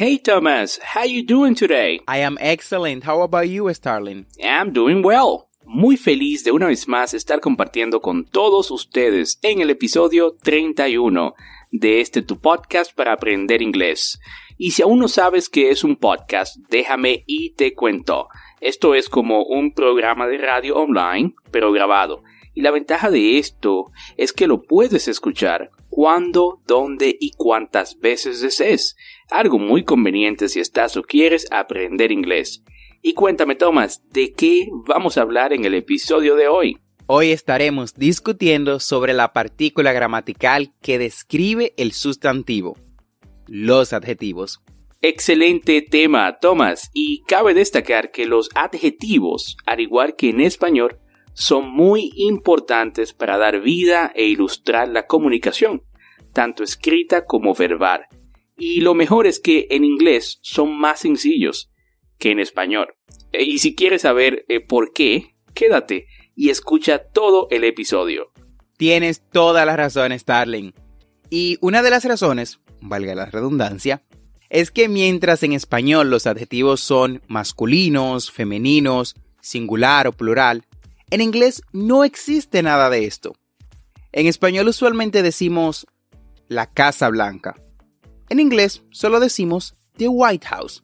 Hey Thomas, how you doing today? I am excellent. How about you, Starling? I'm doing well. Muy feliz de una vez más estar compartiendo con todos ustedes en el episodio 31 de este tu podcast para aprender inglés. Y si aún no sabes qué es un podcast, déjame y te cuento. Esto es como un programa de radio online, pero grabado. Y la ventaja de esto es que lo puedes escuchar cuando, dónde y cuántas veces desees. Algo muy conveniente si estás o quieres aprender inglés. Y cuéntame, Thomas, ¿de qué vamos a hablar en el episodio de hoy? Hoy estaremos discutiendo sobre la partícula gramatical que describe el sustantivo, los adjetivos. Excelente tema, Thomas, y cabe destacar que los adjetivos, al igual que en español, son muy importantes para dar vida e ilustrar la comunicación, tanto escrita como verbal. Y lo mejor es que en inglés son más sencillos que en español. E, y si quieres saber eh, por qué, quédate y escucha todo el episodio. Tienes toda la razón, Starling. Y una de las razones, valga la redundancia, es que mientras en español los adjetivos son masculinos, femeninos, singular o plural, en inglés no existe nada de esto. En español usualmente decimos la Casa Blanca. En inglés solo decimos The White House.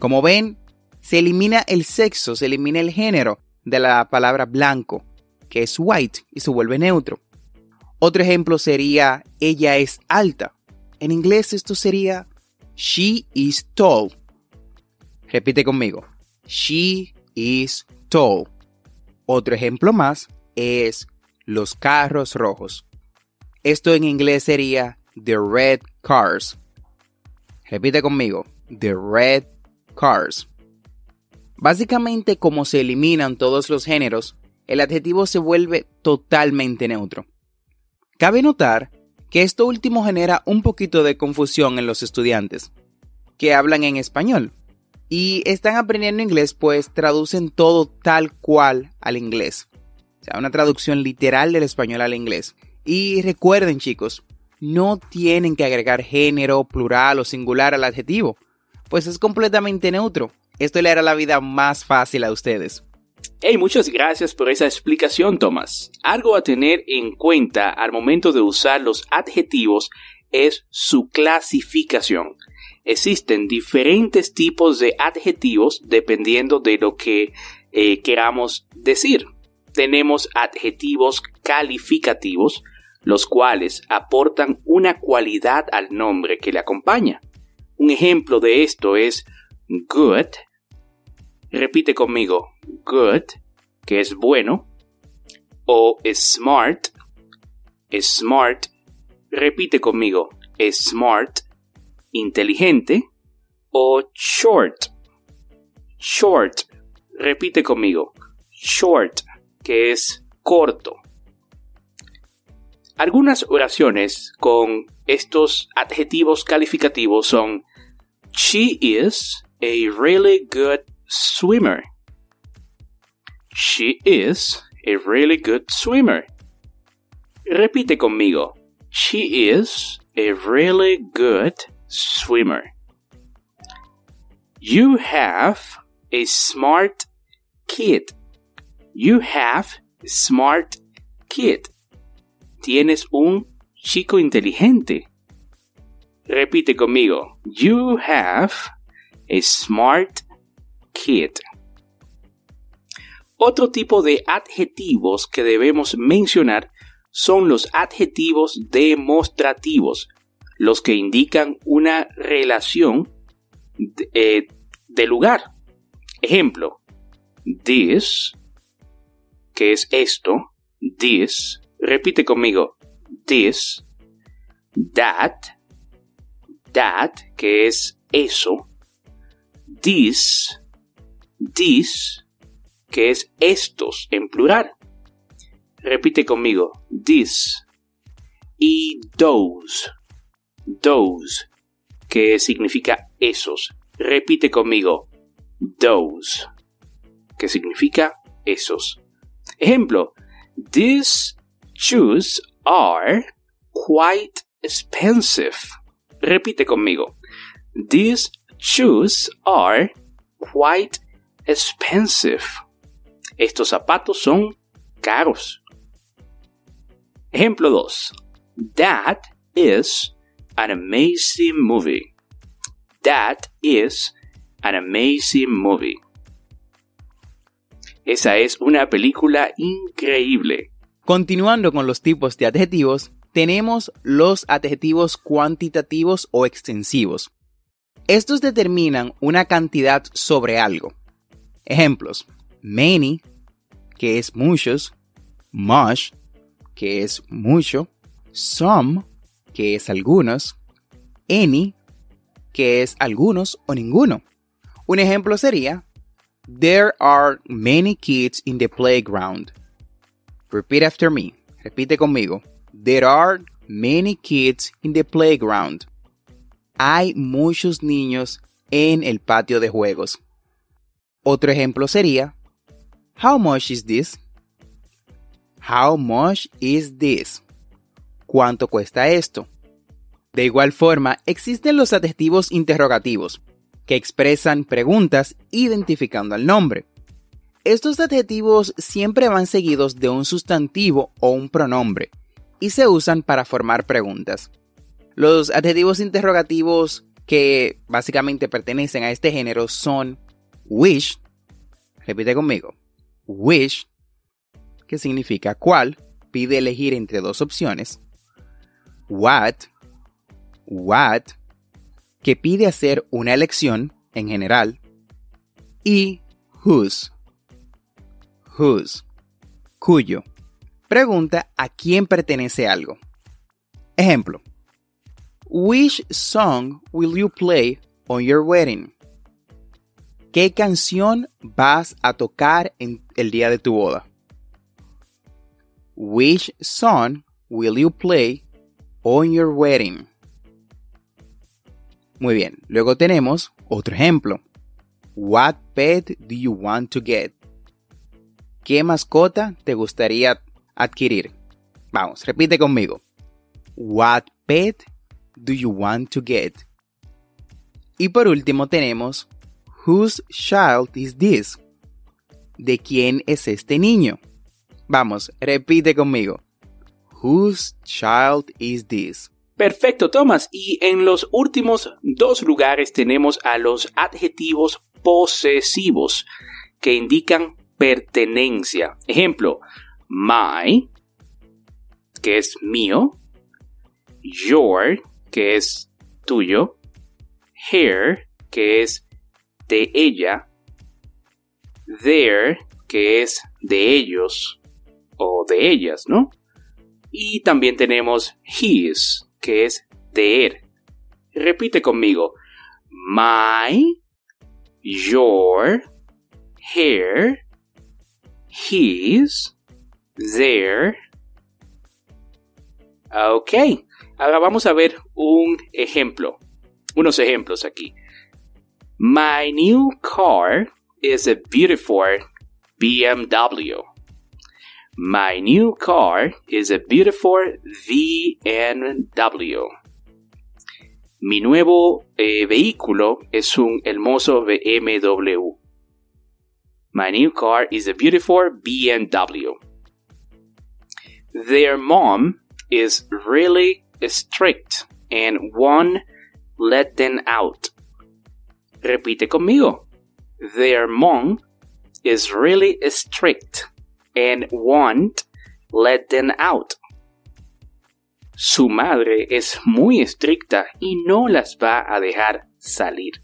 Como ven, se elimina el sexo, se elimina el género de la palabra blanco, que es white, y se vuelve neutro. Otro ejemplo sería ella es alta. En inglés esto sería she is tall. Repite conmigo. She is tall. Otro ejemplo más es los carros rojos. Esto en inglés sería the red cars. Repite conmigo, the red cars. Básicamente, como se eliminan todos los géneros, el adjetivo se vuelve totalmente neutro. Cabe notar que esto último genera un poquito de confusión en los estudiantes, que hablan en español, y están aprendiendo inglés pues traducen todo tal cual al inglés. O sea, una traducción literal del español al inglés. Y recuerden chicos, no tienen que agregar género, plural o singular al adjetivo, pues es completamente neutro. Esto le hará la vida más fácil a ustedes. Hey, muchas gracias por esa explicación, Thomas. Algo a tener en cuenta al momento de usar los adjetivos es su clasificación existen diferentes tipos de adjetivos dependiendo de lo que eh, queramos decir. Tenemos adjetivos calificativos, los cuales aportan una cualidad al nombre que le acompaña. Un ejemplo de esto es good. Repite conmigo, good, que es bueno. O smart. Smart. Repite conmigo, smart inteligente o short. Short. Repite conmigo. Short, que es corto. Algunas oraciones con estos adjetivos calificativos son She is a really good swimmer. She is a really good swimmer. Repite conmigo. She is a really good swimmer. You have a smart kid. You have a smart kid. Tienes un chico inteligente. Repite conmigo. You have a smart kid. Otro tipo de adjetivos que debemos mencionar son los adjetivos demostrativos, los que indican una relación de, eh, lugar. Ejemplo, this, que es esto, this, repite conmigo, this, that, that, que es eso, this, this, que es estos en plural. Repite conmigo, this y those, those, que significa esos. Repite conmigo, those, que significa esos. Ejemplo, these shoes are quite expensive. Repite conmigo, these shoes are quite expensive. Estos zapatos son caros. Ejemplo 2. That is an amazing movie. That is an amazing movie. Esa es una película increíble. Continuando con los tipos de adjetivos, tenemos los adjetivos cuantitativos o extensivos. Estos determinan una cantidad sobre algo. Ejemplos: many, que es muchos, much, que es mucho, some, que es algunos, any, que es algunos o ninguno. Un ejemplo sería, There are many kids in the playground. Repeat after me. Repite conmigo. There are many kids in the playground. Hay muchos niños en el patio de juegos. Otro ejemplo sería, How much is this? How much is this? ¿Cuánto cuesta esto? De igual forma, existen los adjetivos interrogativos, que expresan preguntas identificando al nombre. Estos adjetivos siempre van seguidos de un sustantivo o un pronombre, y se usan para formar preguntas. Los adjetivos interrogativos que básicamente pertenecen a este género son wish, repite conmigo, wish, que significa cuál, pide elegir entre dos opciones, what, what, que pide hacer una elección en general, y whose, whose, cuyo, pregunta a quién pertenece algo. Ejemplo, Which song will you play on your wedding? ¿Qué canción vas a tocar en el día de tu boda? Which song will you play on your wedding? Muy bien, luego tenemos otro ejemplo. What pet do you want to get? ¿Qué mascota te gustaría adquirir? Vamos, repite conmigo. What pet do you want to get? Y por último tenemos Whose child is this? ¿De quién es este niño? Vamos, repite conmigo. Whose child is this? Perfecto, Thomas. Y en los últimos dos lugares tenemos a los adjetivos posesivos que indican pertenencia. Ejemplo, my, que es mío, your, que es tuyo, her, que es de ella, their, que es de ellos o de ellas, ¿no? Y también tenemos his, que es de él. Repite conmigo. My, your, her, his, their. Ok, ahora vamos a ver un ejemplo, unos ejemplos aquí. My new car is a beautiful BMW. My new car is a beautiful VNW. Mi nuevo eh, vehículo es un hermoso BMW. My new car is a beautiful BMW. Their mom is really strict and won't let them out. Repite conmigo. Their mom is really strict and won't let them out. Su madre es muy estricta y no las va a dejar salir.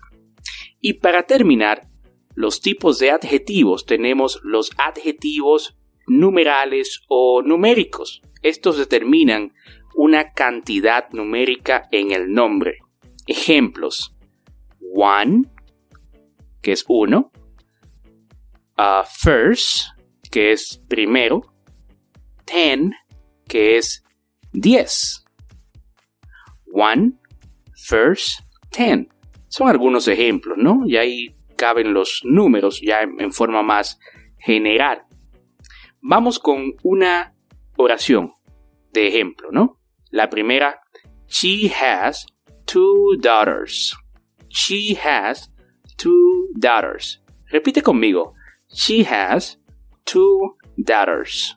Y para terminar, los tipos de adjetivos tenemos los adjetivos numerales o numéricos. Estos determinan una cantidad numérica en el nombre. Ejemplos. One, que es uno. Uh, first, que es primero. Ten, que es 10. One, first, ten. Son algunos ejemplos, ¿no? Y ahí caben los números ya en, forma más general. Vamos con una oración de ejemplo, ¿no? La primera, she has two daughters. She has two daughters. Repite conmigo. She has two daughters.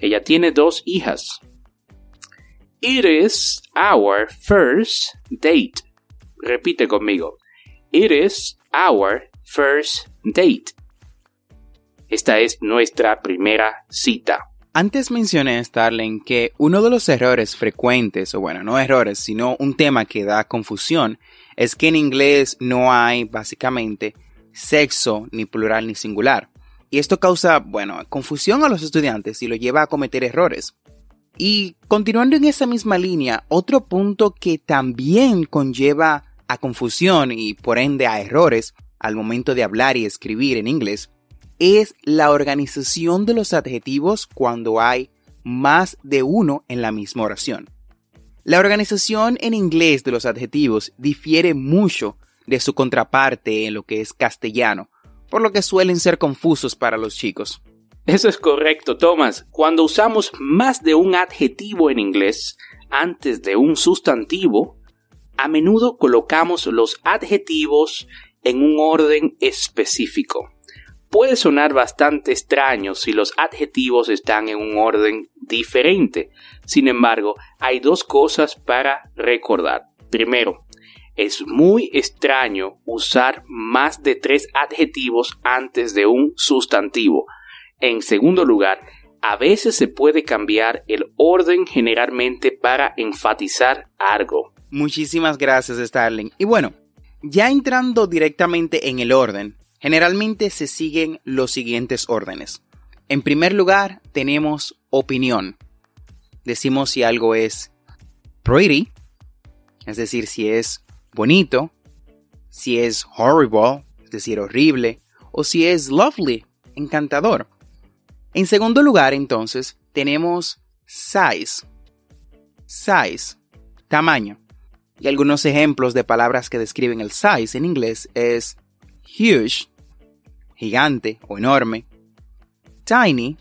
Ella tiene dos hijas. It is our first date. Repite conmigo. It is our first date. Esta es nuestra primera cita. Antes mencioné, Starling, que uno de los errores frecuentes, o bueno, no errores, sino un tema que da confusión, es que en inglés no hay básicamente sexo, ni plural, ni singular. Y esto causa, bueno, confusión a los estudiantes y lo lleva a cometer errores. Y continuando en esa misma línea, otro punto que también conlleva a confusión y por ende a errores al momento de hablar y escribir en inglés es la organización de los adjetivos cuando hay más de uno en la misma oración. La organización en inglés de los adjetivos difiere mucho de su contraparte en lo que es castellano, por lo que suelen ser confusos para los chicos. Eso es correcto, Thomas. Cuando usamos más de un adjetivo en inglés antes de un sustantivo, a menudo colocamos los adjetivos en un orden específico. Puede sonar bastante extraño si los adjetivos están en un orden diferente. Sin embargo, hay dos cosas para recordar. Primero, es muy extraño usar más de tres adjetivos antes de un sustantivo. En segundo lugar, a veces se puede cambiar el orden generalmente para enfatizar algo. Muchísimas gracias, Starling. Y bueno, ya entrando directamente en el orden, generalmente se siguen los siguientes órdenes. En primer lugar, tenemos opinión. Decimos si algo es pretty, es decir, si es bonito, si es horrible, es decir, horrible, o si es lovely, encantador. En segundo lugar, entonces, tenemos size. Size, tamaño. Y algunos ejemplos de palabras que describen el size en inglés es huge, gigante o enorme, tiny,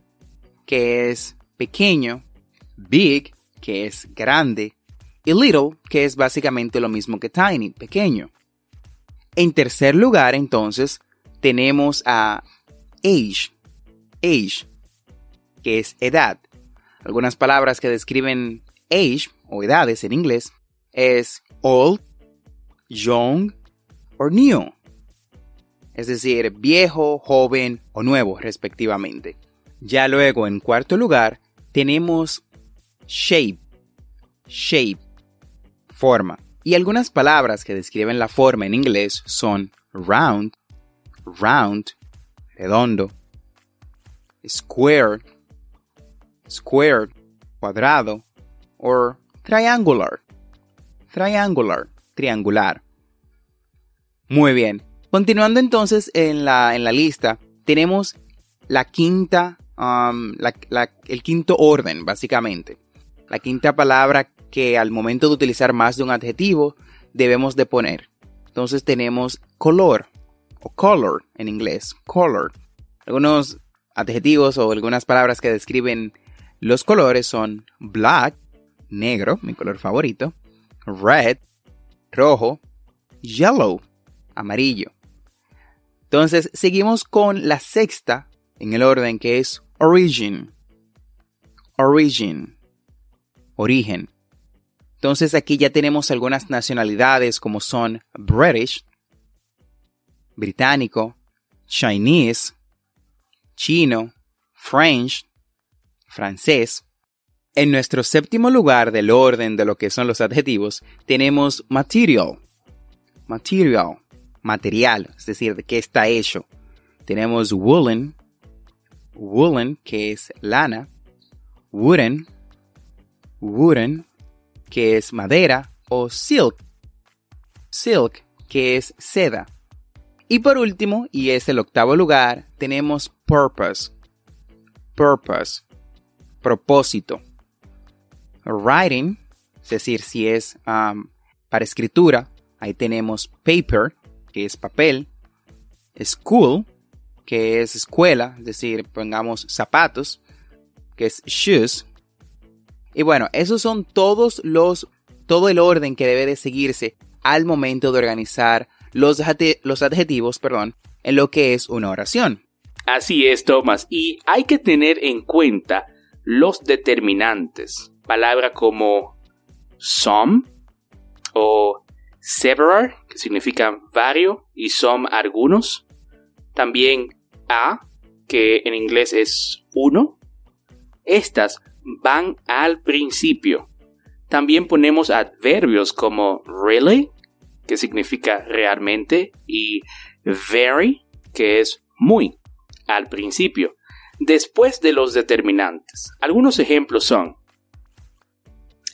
que es pequeño, big, que es grande, y little, que es básicamente lo mismo que tiny, pequeño. En tercer lugar, entonces, tenemos a age, age, que es edad. Algunas palabras que describen age o edades en inglés es old, young o new. Es decir, viejo, joven o nuevo respectivamente. Ya luego en cuarto lugar tenemos shape, shape, forma. Y algunas palabras que describen la forma en inglés son round, round, redondo, square, square, cuadrado, o triangular, triangular, triangular. Muy bien. Continuando entonces en la, en la lista, tenemos la quinta, um, el quinto orden, básicamente. La quinta palabra que al momento de utilizar más de un adjetivo debemos de poner. Entonces tenemos color o color en inglés, color. Algunos adjetivos o algunas palabras que describen los colores son black, negro, mi color favorito, red, rojo, yellow, amarillo. Entonces, seguimos con la sexta en el orden que es origin. Origin. Origen. Entonces aquí ya tenemos algunas nacionalidades como son British, británico, Chinese, chino, French, francés. En nuestro séptimo lugar del orden de lo que son los adjetivos tenemos material. Material, material, es decir, de qué está hecho. Tenemos woolen, woolen, que es lana, wooden, wooden, que es madera, o silk, silk, que es seda. Y por último, y es el octavo lugar, tenemos purpose. Purpose, propósito. Writing, es decir, si es para escritura, ahí tenemos paper, que es papel. School, que es escuela, es decir, pongamos zapatos, que es shoes, y bueno, esos son todos los, todo el orden que debe de seguirse al momento de organizar los, los adjetivos, perdón, en lo que es una oración. Así es, Thomas, y hay que tener en cuenta los determinantes. Palabra como some o several, que significa vario, y some algunos. También a, que en inglés es uno. Estas van al principio. También ponemos adverbios como really, que significa realmente, y very, que es muy, al principio. Después de los determinantes. Algunos ejemplos son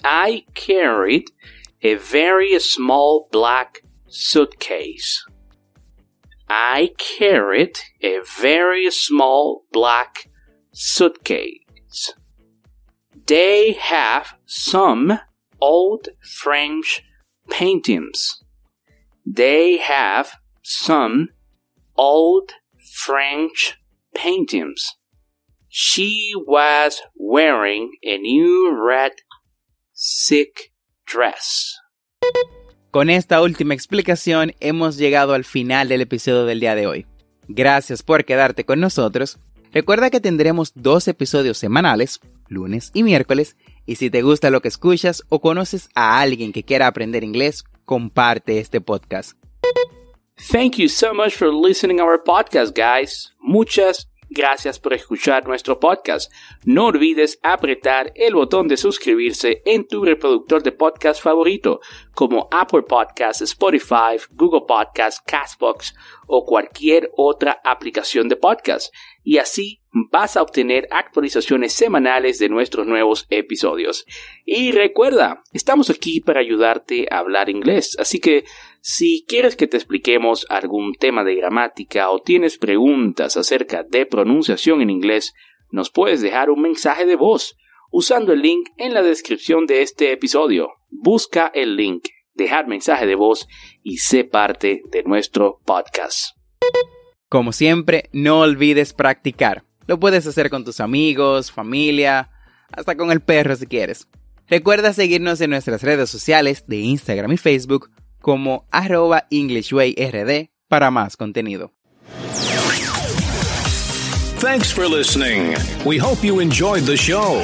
I carried a very small black suitcase. I carried a very small black suitcase. They have some old French paintings. They have some old French paintings. She was wearing a new red silk dress. Con esta última explicación hemos llegado al final del episodio del día de hoy. Gracias por quedarte con nosotros. Recuerda que tendremos dos episodios semanales, lunes y miércoles. Y si te gusta lo que escuchas o conoces a alguien que quiera aprender inglés, comparte este podcast. Thank you so much for listening our podcast, guys. Muchas Gracias por escuchar nuestro podcast. No olvides apretar el botón de suscribirse en tu reproductor de podcast favorito, como Apple Podcasts, Spotify, Google Podcasts, Castbox o cualquier otra aplicación de podcast. Y así vas a obtener actualizaciones semanales de nuestros nuevos episodios. Y recuerda, estamos aquí para ayudarte a hablar inglés, así que si quieres que te expliquemos algún tema de gramática o tienes preguntas acerca de pronunciación en inglés, nos puedes dejar un mensaje de voz usando el link en la descripción de este episodio. Busca el link, dejar mensaje de voz y sé parte de nuestro podcast. Como siempre, no olvides practicar. Lo puedes hacer con tus amigos, familia, hasta con el perro si quieres. Recuerda seguirnos en nuestras redes sociales de Instagram y Facebook como arroba EnglishWayRD para más contenido. Thanks for listening. We hope you enjoyed the show.